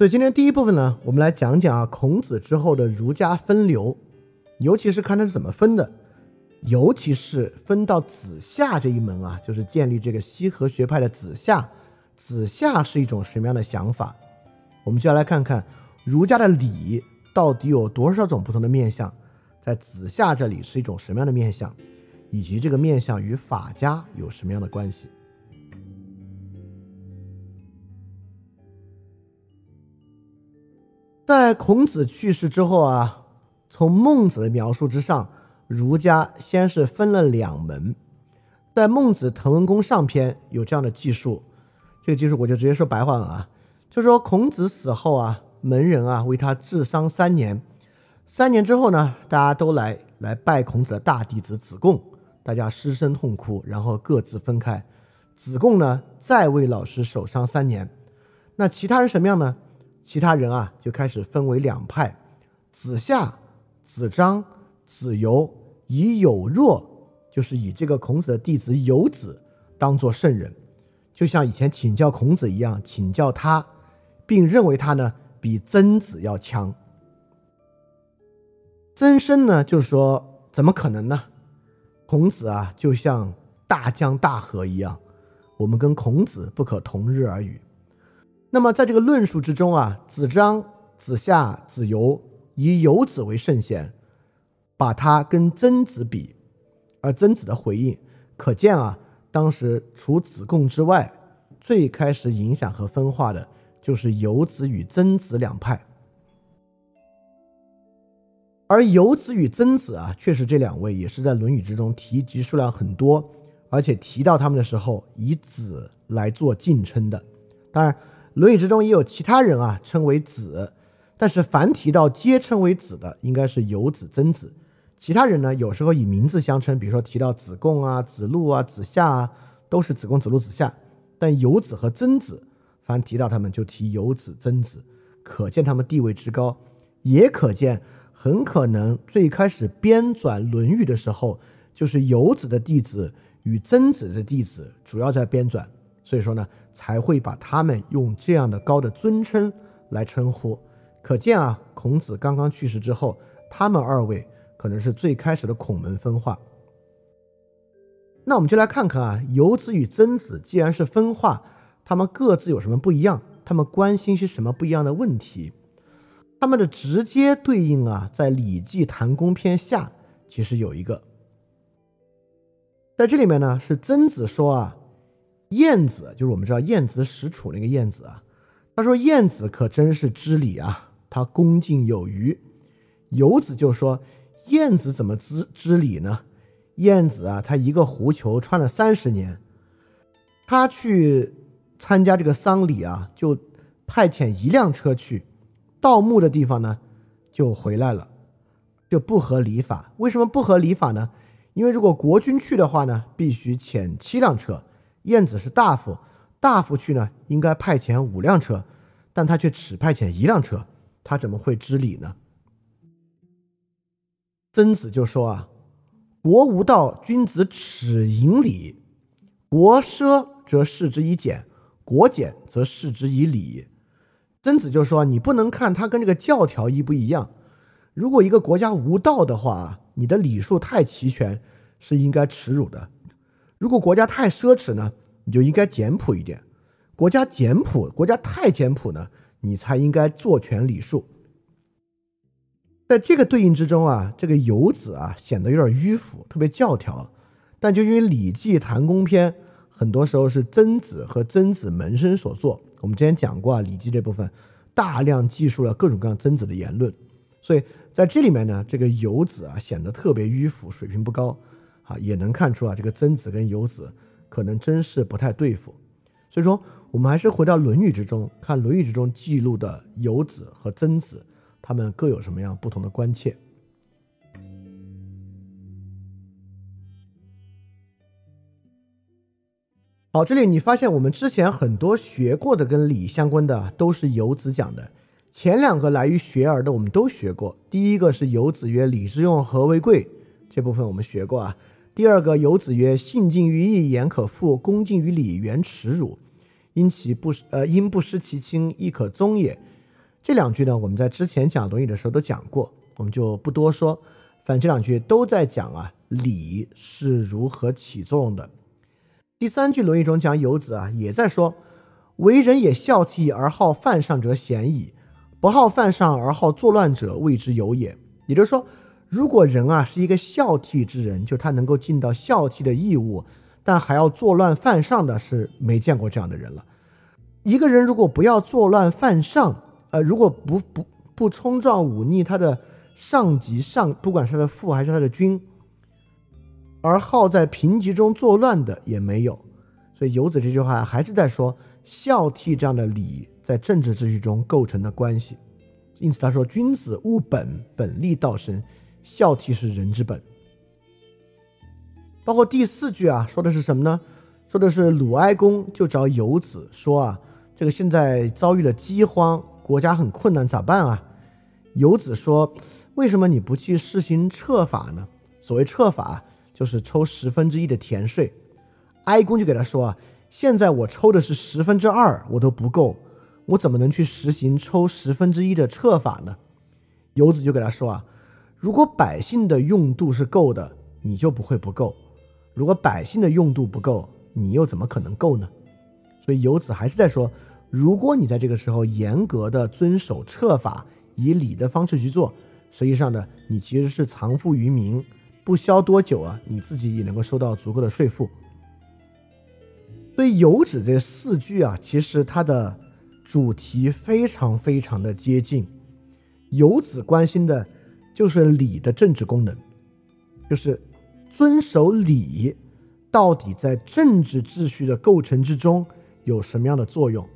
所以今天第一部分呢，我们来讲讲啊孔子之后的儒家分流，尤其是看他是怎么分的，尤其是分到子夏这一门啊，就是建立这个西河学派的子夏，子夏是一种什么样的想法？我们就要来看看儒家的礼到底有多少种不同的面相，在子夏这里是一种什么样的面相，以及这个面相与法家有什么样的关系？在孔子去世之后啊，从孟子的描述之上，儒家先是分了两门。在《孟子滕文公上篇》有这样的记述，这个记述我就直接说白话了啊，就说孔子死后啊，门人啊为他治丧三年，三年之后呢，大家都来来拜孔子的大弟子子贡，大家失声痛哭，然后各自分开。子贡呢再为老师守丧三年，那其他人什么样呢？其他人啊，就开始分为两派：子夏、子张、子游，以有若，就是以这个孔子的弟子有子当做圣人，就像以前请教孔子一样，请教他，并认为他呢比曾子要强。曾参呢，就是说，怎么可能呢？孔子啊，就像大江大河一样，我们跟孔子不可同日而语。那么在这个论述之中啊，子张、子夏、子游以游子为圣贤，把他跟曾子比，而曾子的回应可见啊，当时除子贡之外，最开始影响和分化的就是游子与曾子两派。而游子与曾子啊，确实这两位也是在《论语》之中提及数量很多，而且提到他们的时候以子来做敬称的。当然。《论语》之中也有其他人啊，称为子，但是凡提到皆称为子的，应该是有子、曾子。其他人呢，有时候以名字相称，比如说提到子贡啊、子路啊、子夏啊，都是子贡、子路、子夏。但有子和曾子，凡提到他们就提有子、曾子，可见他们地位之高，也可见很可能最开始编纂《论语》的时候，就是有子的弟子与曾子的弟子主要在编纂。所以说呢。才会把他们用这样的高的尊称来称呼，可见啊，孔子刚刚去世之后，他们二位可能是最开始的孔门分化。那我们就来看看啊，游子与曾子既然是分化，他们各自有什么不一样？他们关心些什么不一样的问题？他们的直接对应啊，在《礼记·谈公篇下》其实有一个，在这里面呢，是曾子说啊。晏子就是我们知道晏子使楚那个晏子啊，他说晏子可真是知礼啊，他恭敬有余。游子就说晏子怎么知知礼呢？晏子啊，他一个狐裘穿了三十年，他去参加这个丧礼啊，就派遣一辆车去，盗墓的地方呢就回来了，就不合礼法。为什么不合礼法呢？因为如果国君去的话呢，必须遣七辆车。晏子是大夫，大夫去呢应该派遣五辆车，但他却只派遣一辆车，他怎么会知礼呢？曾子就说啊：“国无道，君子耻盈礼；国奢则视之以俭，国俭则视之以礼。”曾子就说：“你不能看他跟这个教条一不一样。如果一个国家无道的话，你的礼数太齐全，是应该耻辱的。”如果国家太奢侈呢，你就应该简朴一点；国家简朴，国家太简朴呢，你才应该做全礼数。在这个对应之中啊，这个游子啊显得有点迂腐，特别教条。但就因为《礼记·谈公篇》很多时候是曾子和曾子门生所作，我们之前讲过啊，《礼记》这部分大量记述了各种各样曾子的言论，所以在这里面呢，这个游子啊显得特别迂腐，水平不高。啊，也能看出啊，这个曾子跟游子可能真是不太对付，所以说我们还是回到《论语》之中看，《论语》之中记录的游子和曾子，他们各有什么样不同的关切。好，这里你发现我们之前很多学过的跟礼相关的都是游子讲的，前两个来于学而的我们都学过，第一个是游子曰：“礼之用，和为贵。”这部分我们学过啊。第二个，游子曰：“信近于义，言可复；恭敬于礼，原耻辱。因其不呃，因不失其亲，亦可宗也。”这两句呢，我们在之前讲《论语》的时候都讲过，我们就不多说。反正这两句都在讲啊，礼是如何起作用的。第三句《论语》中讲游子啊，也在说，为人也孝悌而好犯上者鲜矣，不好犯上而好作乱者谓之有也。也就是说，如果人啊是一个孝悌之人，就他能够尽到孝悌的义务，但还要作乱犯上的是没见过这样的人了。一个人如果不要作乱犯上，呃，如果不不不冲撞忤逆他的。上级上，不管是他的父还是他的君，而好在贫瘠中作乱的也没有，所以游子这句话还是在说孝悌这样的礼在政治秩序中构成的关系。因此他说：“君子务本，本立道生，孝悌是人之本。”包括第四句啊，说的是什么呢？说的是鲁哀公就找游子说啊，这个现在遭遇了饥荒，国家很困难，咋办啊？游子说。为什么你不去实行撤法呢？所谓撤法，就是抽十分之一的田税。哀公就给他说啊，现在我抽的是十分之二，我都不够，我怎么能去实行抽十分之一的撤法呢？游子就给他说啊，如果百姓的用度是够的，你就不会不够；如果百姓的用度不够，你又怎么可能够呢？所以游子还是在说，如果你在这个时候严格的遵守策法，以礼的方式去做。实际上呢，你其实是藏富于民，不消多久啊，你自己也能够收到足够的税赋。所以游子这四句啊，其实它的主题非常非常的接近。游子关心的就是礼的政治功能，就是遵守礼到底在政治秩序的构成之中有什么样的作用。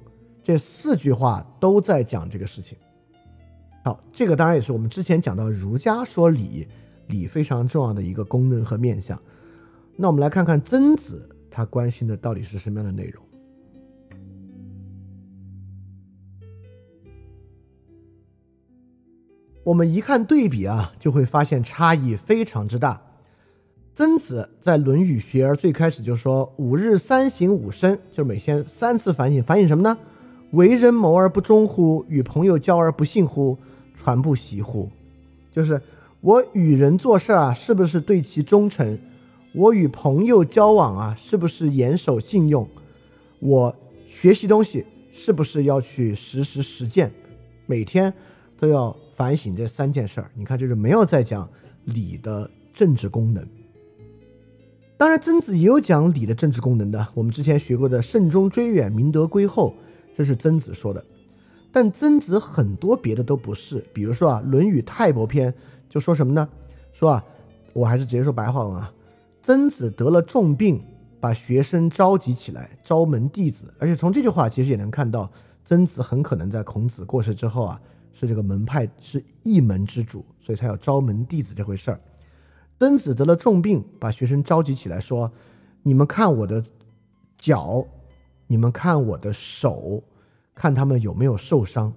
这四句话都在讲这个事情。好，这个当然也是我们之前讲到儒家说礼，礼非常重要的一个功能和面相。那我们来看看曾子他关心的到底是什么样的内容。我们一看对比啊，就会发现差异非常之大。曾子在《论语学而》最开始就说：“五日三省吾身”，就是每天三次反省。反省什么呢？为人谋而不忠乎？与朋友交而不信乎？传不习乎？就是我与人做事啊，是不是对其忠诚？我与朋友交往啊，是不是严守信用？我学习东西是不是要去实时实践？每天都要反省这三件事儿。你看，就是没有在讲礼的政治功能。当然，曾子也有讲礼的政治功能的。我们之前学过的“慎终追远，明德归厚”，这是曾子说的。但曾子很多别的都不是，比如说啊，《论语泰伯篇》就说什么呢？说啊，我还是直接说白话文啊。曾子得了重病，把学生召集起来，招门弟子。而且从这句话其实也能看到，曾子很可能在孔子过世之后啊，是这个门派是一门之主，所以才有招门弟子这回事儿。曾子得了重病，把学生召集起来，说：“你们看我的脚，你们看我的手。”看他们有没有受伤，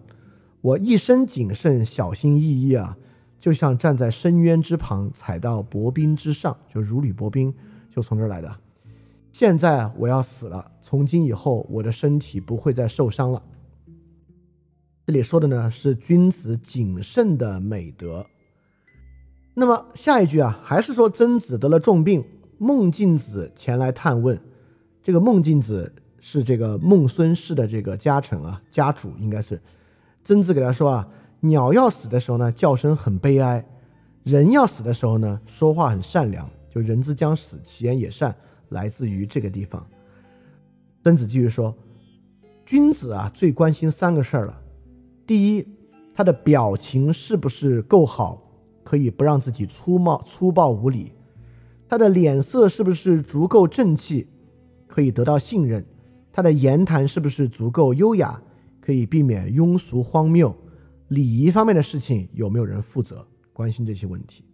我一生谨慎小心翼翼啊，就像站在深渊之旁踩到薄冰之上，就如履薄冰，就从这儿来的。现在我要死了，从今以后我的身体不会再受伤了。这里说的呢是君子谨慎的美德。那么下一句啊，还是说曾子得了重病，孟敬子前来探问，这个孟敬子。是这个孟孙氏的这个家臣啊，家主应该是。曾子给他说啊，鸟要死的时候呢，叫声很悲哀；人要死的时候呢，说话很善良。就人之将死，其言也善，来自于这个地方。曾子继续说，君子啊，最关心三个事儿了。第一，他的表情是不是够好，可以不让自己粗暴粗暴无礼；他的脸色是不是足够正气，可以得到信任。他的言谈是不是足够优雅，可以避免庸俗荒谬？礼仪方面的事情有没有人负责关心这些问题？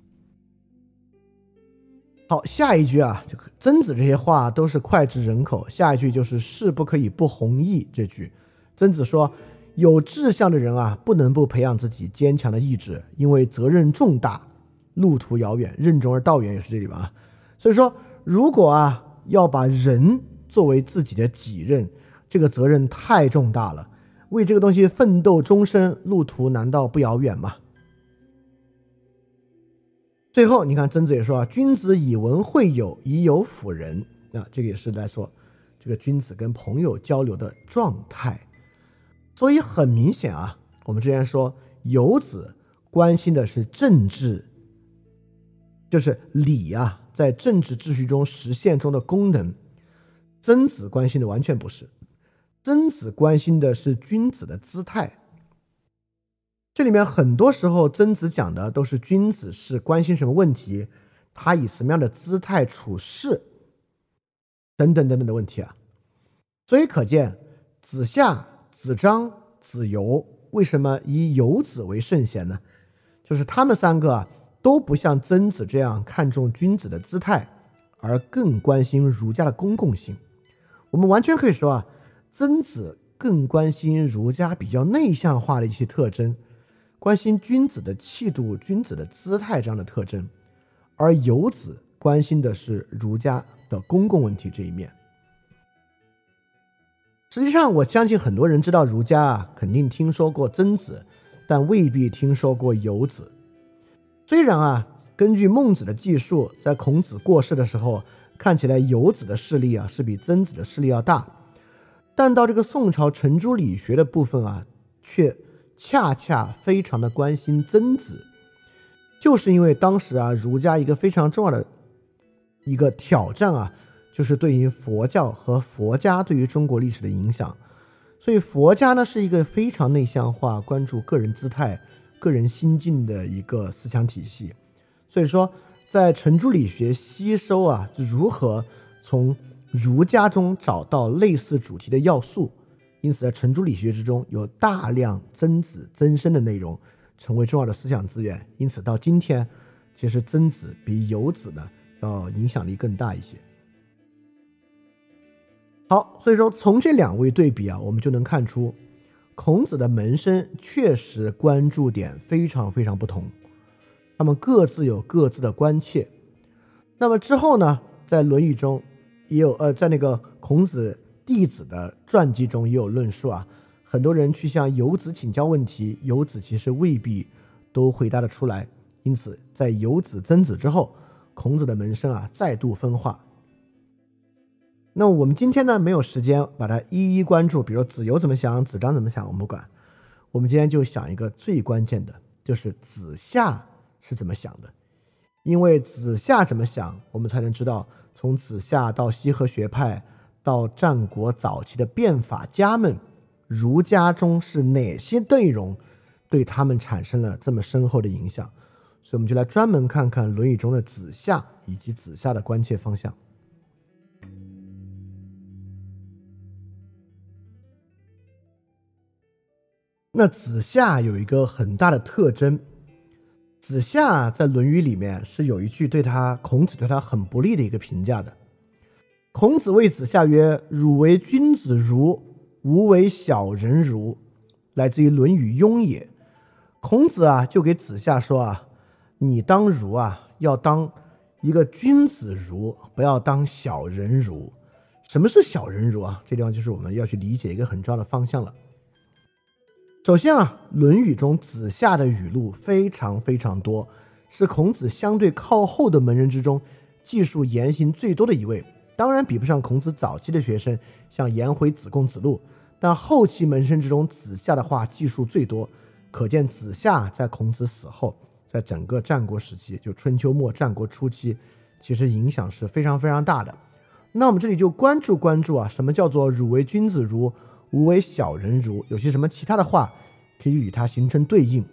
好，下一句啊，这个曾子这些话都是脍炙人口。下一句就是“事不可以不弘毅”这句。曾子说，有志向的人啊，不能不培养自己坚强的意志，因为责任重大，路途遥远，任重而道远也是这里吧？所以说，如果啊要把人作为自己的己任，这个责任太重大了。为这个东西奋斗终身，路途难道不遥远吗？最后，你看曾子也说啊：“君子以文会友，以友辅仁。”啊，这个也是在说这个君子跟朋友交流的状态。所以很明显啊，我们之前说游子关心的是政治，就是礼啊，在政治秩序中实现中的功能。曾子关心的完全不是，曾子关心的是君子的姿态。这里面很多时候，曾子讲的都是君子是关心什么问题，他以什么样的姿态处事，等等等等的问题啊。所以可见，子夏、子张、子游为什么以游子为圣贤呢？就是他们三个啊，都不像曾子这样看重君子的姿态，而更关心儒家的公共性。我们完全可以说啊，曾子更关心儒家比较内向化的一些特征。关心君子的气度、君子的姿态这样的特征，而游子关心的是儒家的公共问题这一面。实际上，我相信很多人知道儒家啊，肯定听说过曾子，但未必听说过游子。虽然啊，根据孟子的记述，在孔子过世的时候，看起来游子的势力啊是比曾子的势力要大，但到这个宋朝程朱理学的部分啊，却。恰恰非常的关心曾子，就是因为当时啊，儒家一个非常重要的一个挑战啊，就是对于佛教和佛家对于中国历史的影响。所以佛家呢是一个非常内向化、关注个人姿态、个人心境的一个思想体系。所以说，在程朱理学吸收啊，如何从儒家中找到类似主题的要素。因此，在程朱理学之中，有大量曾子、曾参的内容，成为重要的思想资源。因此，到今天，其实曾子比游子呢要影响力更大一些。好，所以说从这两位对比啊，我们就能看出，孔子的门生确实关注点非常非常不同，他们各自有各自的关切。那么之后呢，在《论语》中也有呃，在那个孔子。弟子的传记中也有论述啊，很多人去向游子请教问题，游子其实未必都回答得出来。因此，在游子、曾子之后，孔子的门生啊再度分化。那我们今天呢没有时间把它一一关注，比如子游怎么想，子张怎么想，我们不管。我们今天就想一个最关键的，就是子夏是怎么想的，因为子夏怎么想，我们才能知道从子夏到西河学派。到战国早期的变法家们，儒家中是哪些内容对他们产生了这么深厚的影响？所以我们就来专门看看《论语》中的子夏以及子夏的关切方向。那子夏有一个很大的特征，子夏在《论语》里面是有一句对他孔子对他很不利的一个评价的。孔子谓子夏曰：“汝为君子如，吾为小人如。”来自于《论语雍也。孔子啊，就给子夏说啊：“你当如啊，要当一个君子如，不要当小人如。”什么是小人如啊？这地方就是我们要去理解一个很重要的方向了。首先啊，《论语》中子夏的语录非常非常多，是孔子相对靠后的门人之中，记述言行最多的一位。当然比不上孔子早期的学生，像颜回、子贡、子路，但后期门生之中，子夏的话记述最多，可见子夏在孔子死后，在整个战国时期，就春秋末战国初期，其实影响是非常非常大的。那我们这里就关注关注啊，什么叫做“汝为君子如，无为小人如”？有些什么其他的话可以与它形成对应？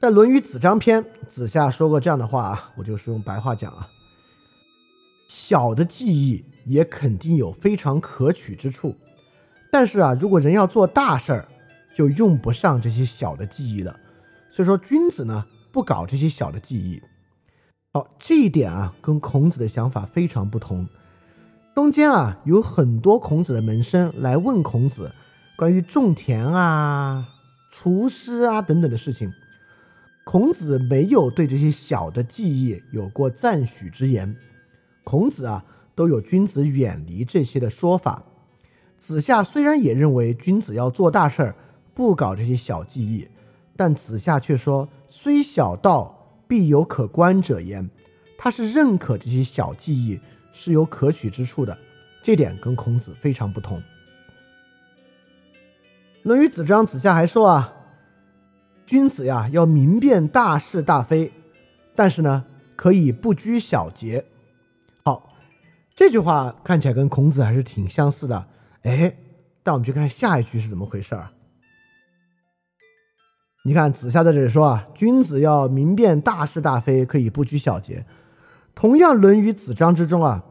在《论语子张篇》，子夏说过这样的话啊，我就是用白话讲啊。小的记忆也肯定有非常可取之处，但是啊，如果人要做大事儿，就用不上这些小的记忆了。所以说，君子呢不搞这些小的记忆。好，这一点啊，跟孔子的想法非常不同。中间啊，有很多孔子的门生来问孔子关于种田啊、厨师啊等等的事情，孔子没有对这些小的记忆有过赞许之言。孔子啊，都有君子远离这些的说法。子夏虽然也认为君子要做大事儿，不搞这些小技艺，但子夏却说：“虽小道，必有可观者焉。”他是认可这些小技艺是有可取之处的，这点跟孔子非常不同。《论语》子张子夏还说啊：“君子呀，要明辨大是大非，但是呢，可以不拘小节。”好，这句话看起来跟孔子还是挺相似的。哎，但我们去看下一句是怎么回事儿。你看子夏在这里说啊：“君子要明辨大是大非，可以不拘小节。”同样，《论语·子张》之中啊，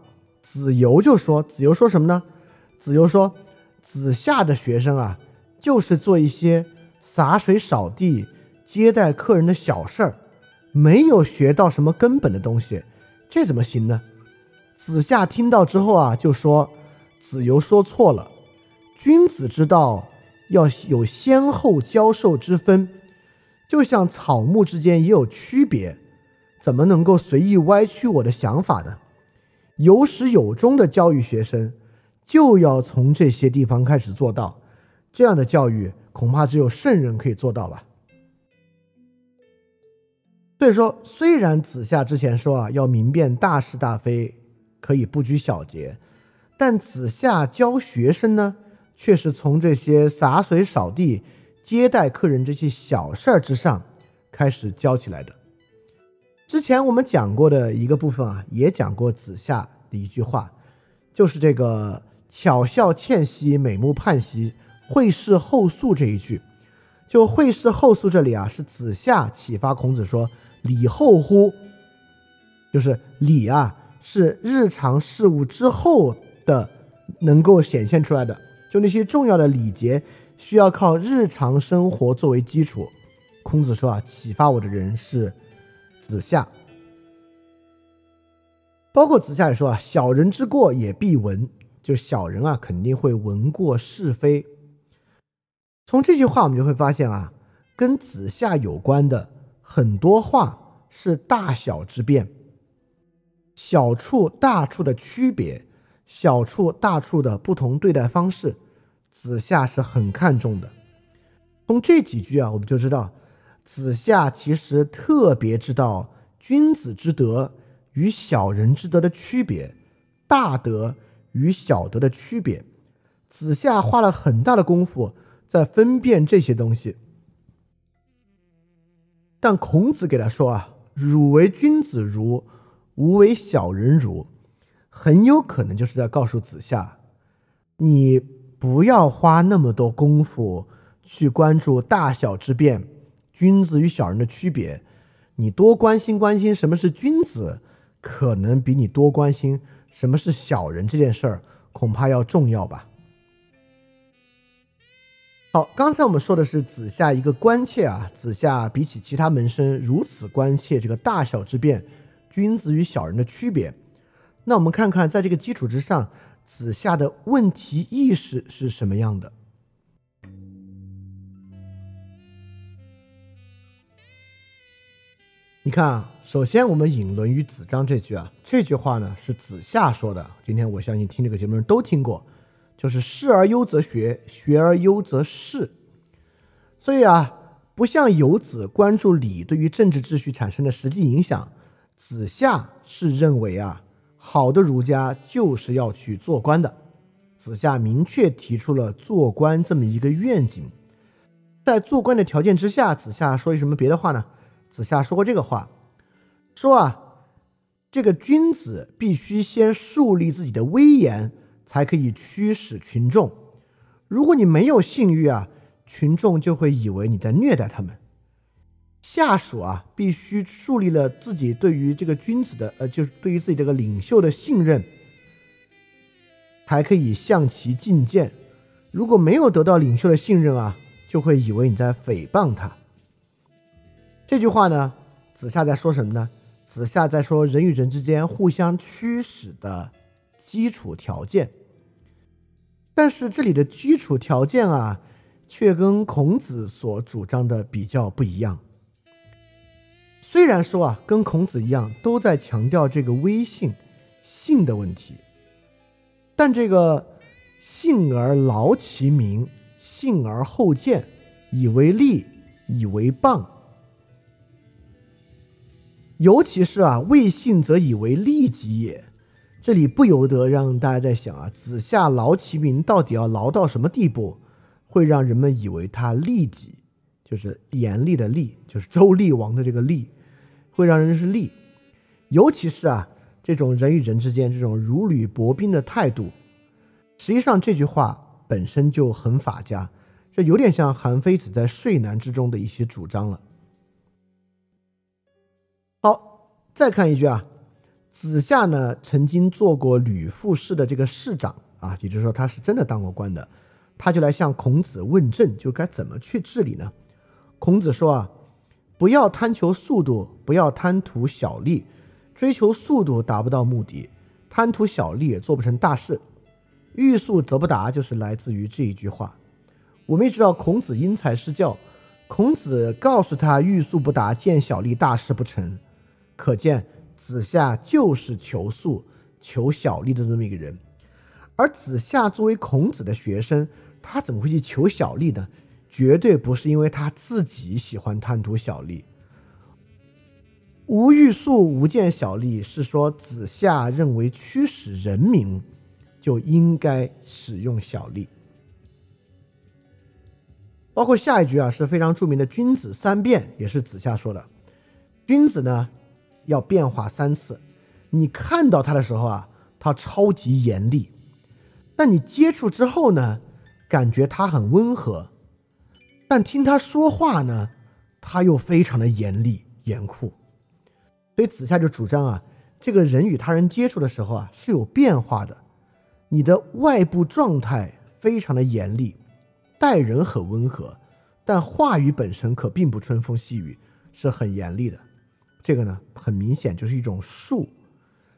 子游就说：“子游说什么呢？子游说，子夏的学生啊，就是做一些洒水、扫地、接待客人的小事儿，没有学到什么根本的东西，这怎么行呢？”子夏听到之后啊，就说：“子游说错了，君子之道要有先后教授之分，就像草木之间也有区别。”怎么能够随意歪曲我的想法呢？有始有终的教育学生，就要从这些地方开始做到。这样的教育，恐怕只有圣人可以做到吧。所以说，虽然子夏之前说啊，要明辨大是大非，可以不拘小节，但子夏教学生呢，却是从这些洒水、扫地、接待客人这些小事儿之上开始教起来的。之前我们讲过的一个部分啊，也讲过子夏的一句话，就是这个“巧笑倩兮，美目盼兮，会事后素”这一句。就“会事后素”这里啊，是子夏启发孔子说：“礼后乎？”就是礼啊，是日常事务之后的能够显现出来的。就那些重要的礼节，需要靠日常生活作为基础。孔子说啊，启发我的人是。子夏，包括子夏也说啊，小人之过也必闻，就小人啊肯定会闻过是非。从这句话我们就会发现啊，跟子夏有关的很多话是大小之变，小处大处的区别，小处大处的不同对待方式，子夏是很看重的。从这几句啊，我们就知道。子夏其实特别知道君子之德与小人之德的区别，大德与小德的区别。子夏花了很大的功夫在分辨这些东西。但孔子给他说啊：“汝为君子如，吾为小人如。”很有可能就是在告诉子夏，你不要花那么多功夫去关注大小之变。君子与小人的区别，你多关心关心什么是君子，可能比你多关心什么是小人这件事儿，恐怕要重要吧。好，刚才我们说的是子夏一个关切啊，子夏比起其他门生如此关切这个大小之变，君子与小人的区别。那我们看看，在这个基础之上，子夏的问题意识是什么样的？你看啊，首先我们引《论语·子张》这句啊，这句话呢是子夏说的。今天我相信听这个节目人都听过，就是“事而优则学，学而优则仕”。所以啊，不像游子关注礼对于政治秩序产生的实际影响，子夏是认为啊，好的儒家就是要去做官的。子夏明确提出了做官这么一个愿景。在做官的条件之下，子夏说一什么别的话呢？子夏说过这个话，说啊，这个君子必须先树立自己的威严，才可以驱使群众。如果你没有信誉啊，群众就会以为你在虐待他们。下属啊，必须树立了自己对于这个君子的，呃，就是对于自己这个领袖的信任，才可以向其进谏。如果没有得到领袖的信任啊，就会以为你在诽谤他。这句话呢，子夏在说什么呢？子夏在说人与人之间互相驱使的基础条件。但是这里的基础条件啊，却跟孔子所主张的比较不一样。虽然说啊，跟孔子一样，都在强调这个威信、信的问题，但这个信而劳其民，信而后见，以为利，以为谤。尤其是啊，未信则以为利己也。这里不由得让大家在想啊，子夏劳其民到底要劳到什么地步，会让人们以为他利己，就是严厉的厉，就是周厉王的这个厉，会让人是利。尤其是啊，这种人与人之间这种如履薄冰的态度，实际上这句话本身就很法家，这有点像韩非子在《睡难》之中的一些主张了。再看一句啊。子夏呢，曾经做过吕父氏的这个市长啊，也就是说他是真的当过官的，他就来向孔子问政，就该怎么去治理呢？孔子说啊，不要贪求速度，不要贪图小利，追求速度达不到目的，贪图小利也做不成大事，欲速则不达，就是来自于这一句话。我们也知道孔子因材施教，孔子告诉他欲速不达，见小利大事不成，可见。子夏就是求速、求小利的这么一个人，而子夏作为孔子的学生，他怎么会去求小利呢？绝对不是因为他自己喜欢贪图小利。无欲速、无见小利，是说子夏认为驱使人民就应该使用小利。包括下一句啊，是非常著名的“君子三变”，也是子夏说的。君子呢？要变化三次，你看到他的时候啊，他超级严厉；但你接触之后呢，感觉他很温和；但听他说话呢，他又非常的严厉严酷。所以子夏就主张啊，这个人与他人接触的时候啊是有变化的，你的外部状态非常的严厉，待人很温和，但话语本身可并不春风细雨，是很严厉的。这个呢，很明显就是一种术。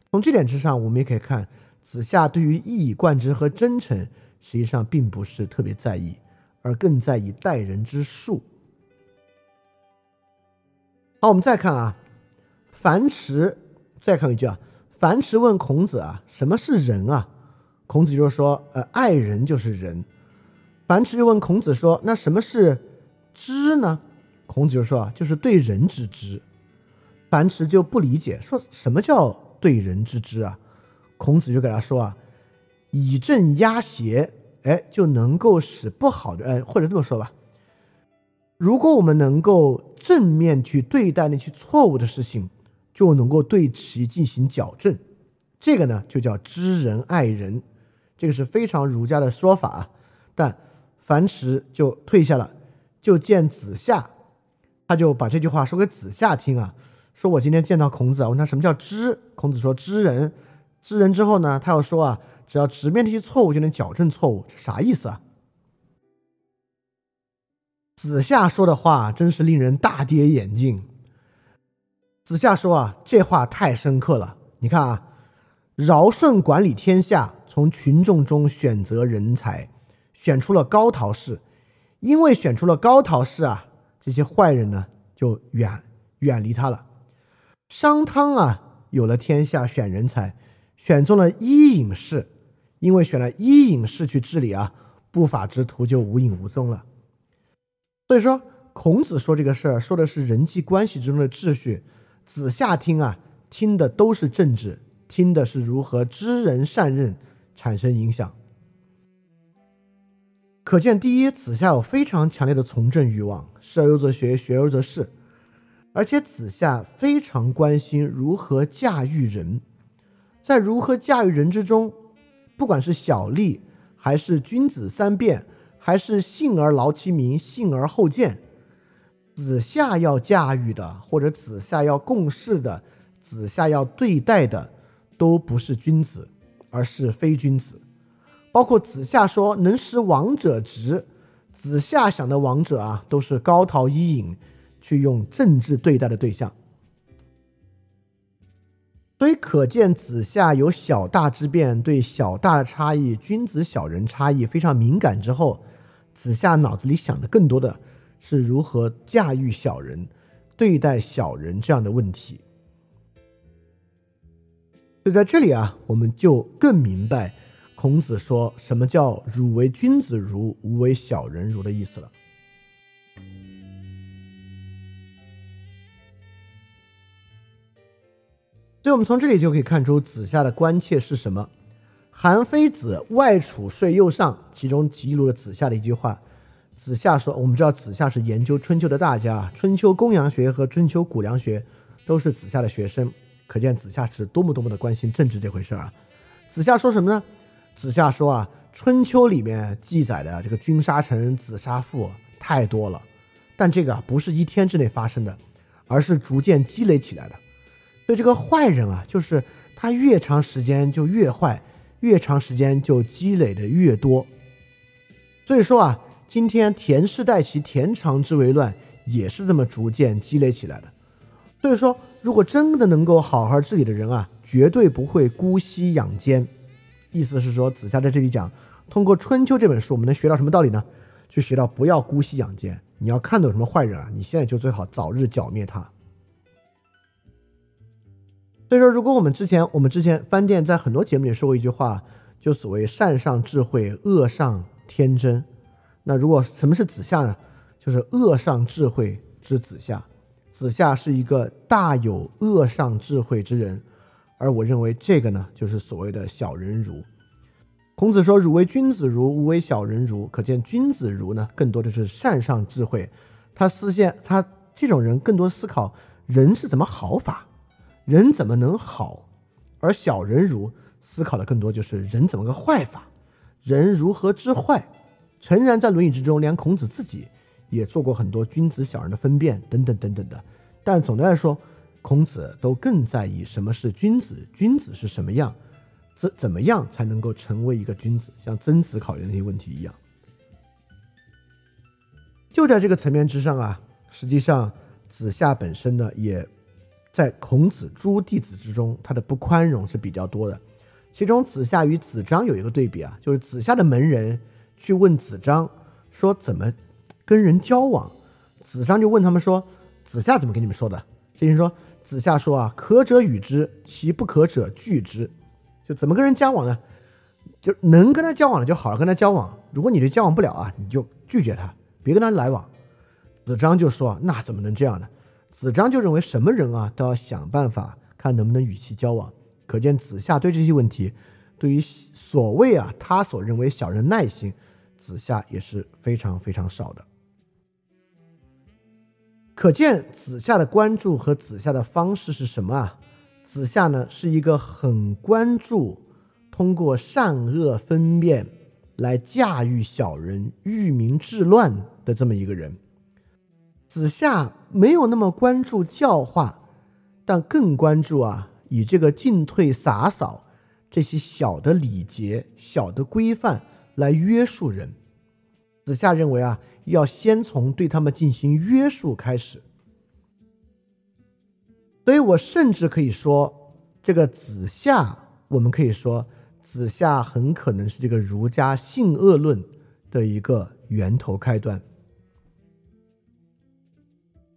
从这点之上，我们也可以看子夏对于一以贯之和真诚，实际上并不是特别在意，而更在意待人之术。好，我们再看啊，樊迟，再看一句啊，樊迟问孔子啊，什么是仁啊？孔子就说，呃，爱人就是仁。樊迟又问孔子说，那什么是知呢？孔子就说啊，就是对人之知。樊迟就不理解，说什么叫对人之知啊？孔子就给他说啊，以正压邪，哎，就能够使不好的，哎，或者这么说吧，如果我们能够正面去对待那些错误的事情，就能够对其进行矫正，这个呢就叫知人爱人，这个是非常儒家的说法啊。但樊迟就退下了，就见子夏，他就把这句话说给子夏听啊。说我今天见到孔子啊，问他什么叫知？孔子说知人，知人之后呢，他又说啊，只要直面这些错误就能矫正错误，这啥意思啊？子夏说的话真是令人大跌眼镜。子夏说啊，这话太深刻了。你看啊，尧舜管理天下，从群众中选择人才，选出了高陶氏，因为选出了高陶氏啊，这些坏人呢就远远离他了。商汤啊，有了天下，选人才，选中了伊尹氏，因为选了伊尹氏去治理啊，不法之徒就无影无踪了。所以说，孔子说这个事儿，说的是人际关系之中的秩序。子夏听啊，听的都是政治，听的是如何知人善任，产生影响。可见，第一，子夏有非常强烈的从政欲望，事而优则学，学而优则仕。而且子夏非常关心如何驾驭人，在如何驾驭人之中，不管是小利，还是君子三变，还是信而劳其民，信而后见，子夏要驾驭的，或者子夏要共事的，子夏要对待的，都不是君子，而是非君子。包括子夏说能使王者直，子夏想的王者啊，都是高陶伊尹。去用政治对待的对象，所以可见子夏有小大之变，对小大差异、君子小人差异非常敏感。之后，子夏脑子里想的更多的是如何驾驭小人、对待小人这样的问题。所以在这里啊，我们就更明白孔子说什么叫“汝为君子如，吾为小人如”的意思了。所以，我们从这里就可以看出子夏的关切是什么。韩非子外储税右上，其中记录了子夏的一句话。子夏说：“我们知道子夏是研究春秋的大家，春秋公羊学和春秋谷梁学都是子夏的学生，可见子夏是多么多么的关心政治这回事儿啊。”子夏说什么呢？子夏说啊，春秋里面记载的这个君杀臣、子杀父太多了，但这个啊不是一天之内发生的，而是逐渐积累起来的。所以这个坏人啊，就是他越长时间就越坏。越长时间就积累的越多，所以说啊，今天田氏代齐，田常之为乱，也是这么逐渐积累起来的。所以说，如果真的能够好好治理的人啊，绝对不会姑息养奸。意思是说，子夏在这里讲，通过《春秋》这本书，我们能学到什么道理呢？去学到不要姑息养奸。你要看到什么坏人啊，你现在就最好早日剿灭他。所以说，如果我们之前我们之前饭店在很多节目里说过一句话，就所谓善上智慧，恶上天真。那如果什么是子夏呢？就是恶上智慧之子夏。子夏是一个大有恶上智慧之人，而我认为这个呢，就是所谓的小人儒。孔子说：“汝为君子如，吾为小人如。”可见君子如呢，更多的是善上智慧。他思现他这种人更多思考人是怎么好法。人怎么能好？而小人如思考的更多就是人怎么个坏法，人如何之坏？诚然，在《论语》之中，连孔子自己也做过很多君子小人的分辨，等等等等的。但总的来说，孔子都更在意什么是君子，君子是什么样，怎怎么样才能够成为一个君子？像曾子考虑那些问题一样。就在这个层面之上啊，实际上子夏本身呢也。在孔子诸弟子之中，他的不宽容是比较多的。其中，子夏与子张有一个对比啊，就是子夏的门人去问子张说怎么跟人交往，子张就问他们说：“子夏怎么跟你们说的？”这人说：“子夏说啊，可者与之，其不可者拒之。就怎么跟人交往呢？就能跟他交往的就好好跟他交往，如果你就交往不了啊，你就拒绝他，别跟他来往。”子张就说：“那怎么能这样呢？”子张就认为什么人啊都要想办法看能不能与其交往，可见子夏对这些问题，对于所谓啊他所认为小人耐心，子夏也是非常非常少的。可见子夏的关注和子夏的方式是什么啊？子夏呢是一个很关注通过善恶分辨来驾驭小人、御民治乱的这么一个人。子夏没有那么关注教化，但更关注啊，以这个进退洒扫这些小的礼节、小的规范来约束人。子夏认为啊，要先从对他们进行约束开始。所以我甚至可以说，这个子夏，我们可以说，子夏很可能是这个儒家性恶论的一个源头开端。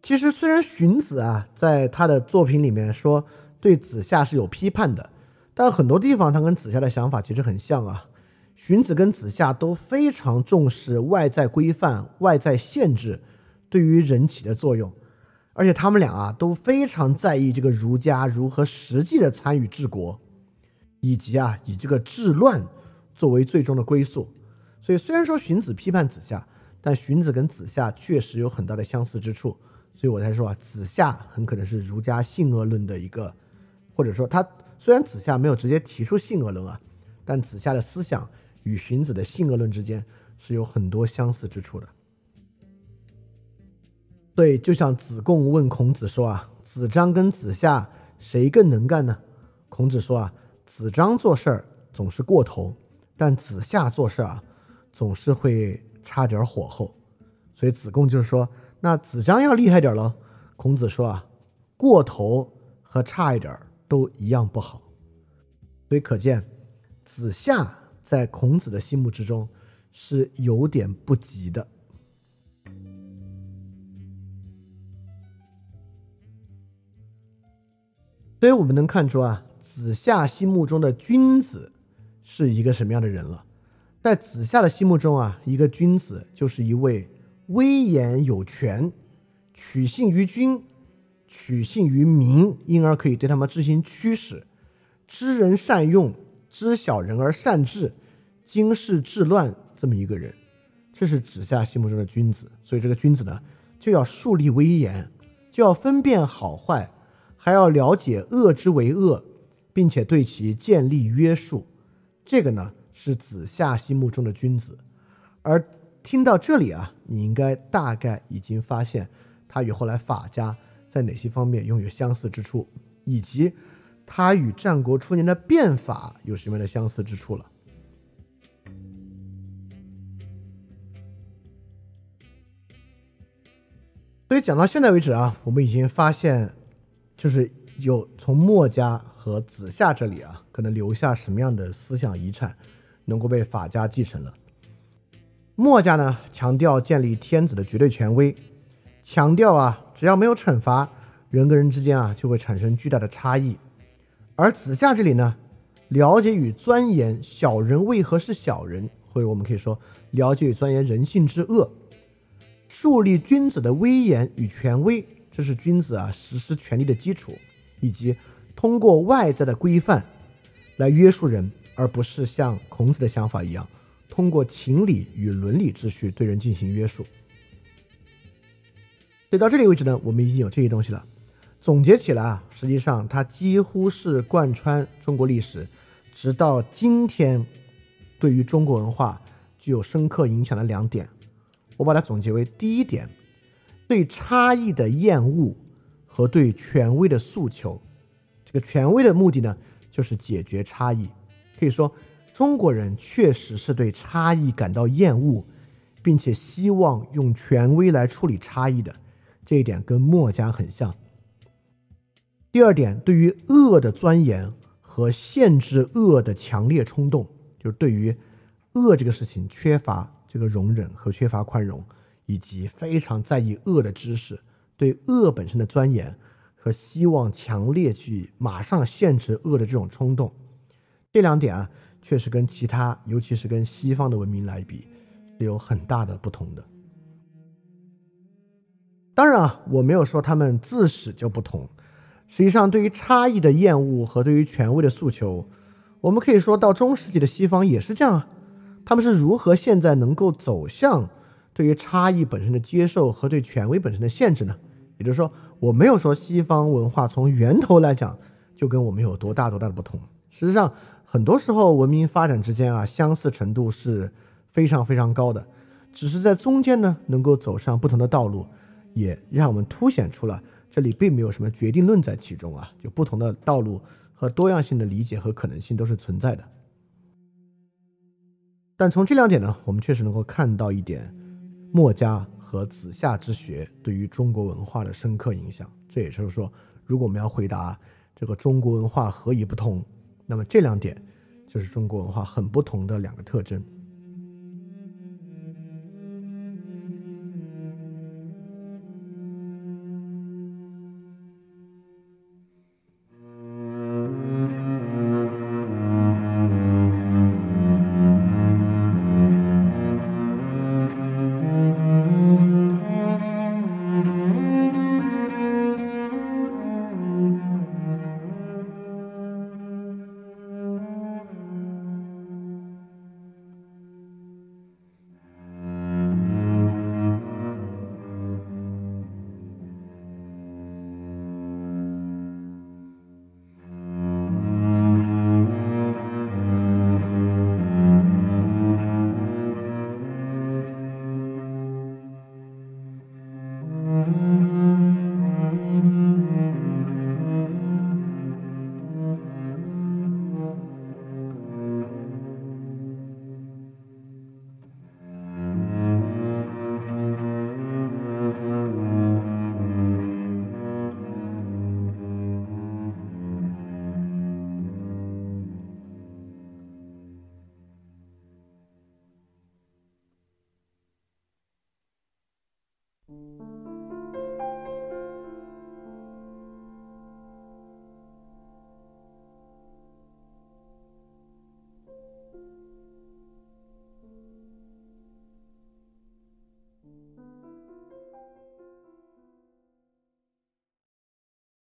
其实，虽然荀子啊在他的作品里面说对子夏是有批判的，但很多地方他跟子夏的想法其实很像啊。荀子跟子夏都非常重视外在规范、外在限制对于人起的作用，而且他们俩啊都非常在意这个儒家如何实际的参与治国，以及啊以这个治乱作为最终的归宿。所以，虽然说荀子批判子夏，但荀子跟子夏确实有很大的相似之处。所以我才说啊，子夏很可能是儒家性恶论的一个，或者说他虽然子夏没有直接提出性恶论啊，但子夏的思想与荀子的性恶论之间是有很多相似之处的。所以就像子贡问孔子说啊，子张跟子夏谁更能干呢？孔子说啊，子张做事儿总是过头，但子夏做事啊总是会差点火候。所以子贡就是说。那子张要厉害点喽，孔子说啊，过头和差一点都一样不好，所以可见子夏在孔子的心目之中是有点不及的。所以我们能看出啊，子夏心目中的君子是一个什么样的人了。在子夏的心目中啊，一个君子就是一位威严有权、取信于君、取信于民，因而可以对他们执行驱使、知人善用、知小人而善治、经世治乱这么一个人。这是子夏心目中的君子。所以这个君子呢，就要树立威严，就要分辨好坏，还要了解恶之为恶，并且对其建立约束。这个呢？是子夏心目中的君子，而听到这里啊，你应该大概已经发现他与后来法家在哪些方面拥有相似之处，以及他与战国初年的变法有什么样的相似之处了。所以讲到现在为止啊，我们已经发现，就是有从墨家和子夏这里啊，可能留下什么样的思想遗产。能够被法家继承了。墨家呢，强调建立天子的绝对权威，强调啊，只要没有惩罚，人跟人之间啊就会产生巨大的差异。而子夏这里呢，了解与钻研小人为何是小人，或者我们可以说了解与钻研人性之恶，树立君子的威严与权威，这是君子啊实施权力的基础，以及通过外在的规范来约束人。而不是像孔子的想法一样，通过情理与伦理秩序对人进行约束。所以到这里为止呢，我们已经有这些东西了。总结起来啊，实际上它几乎是贯穿中国历史，直到今天，对于中国文化具有深刻影响的两点，我把它总结为：第一点，对差异的厌恶和对权威的诉求。这个权威的目的呢，就是解决差异。可以说，中国人确实是对差异感到厌恶，并且希望用权威来处理差异的，这一点跟墨家很像。第二点，对于恶的钻研和限制恶的强烈冲动，就是对于恶这个事情缺乏这个容忍和缺乏宽容，以及非常在意恶的知识，对恶本身的钻研和希望强烈去马上限制恶的这种冲动。这两点啊，确实跟其他，尤其是跟西方的文明来比，是有很大的不同的。当然啊，我没有说他们自始就不同。实际上，对于差异的厌恶和对于权威的诉求，我们可以说到中世纪的西方也是这样啊。他们是如何现在能够走向对于差异本身的接受和对权威本身的限制呢？也就是说，我没有说西方文化从源头来讲就跟我们有多大多大的不同。实际上。很多时候，文明发展之间啊，相似程度是非常非常高的，只是在中间呢，能够走上不同的道路，也让我们凸显出了这里并没有什么决定论在其中啊，就不同的道路和多样性的理解和可能性都是存在的。但从这两点呢，我们确实能够看到一点墨家和子夏之学对于中国文化的深刻影响。这也就是说，如果我们要回答这个中国文化何以不同？那么这两点就是中国文化很不同的两个特征。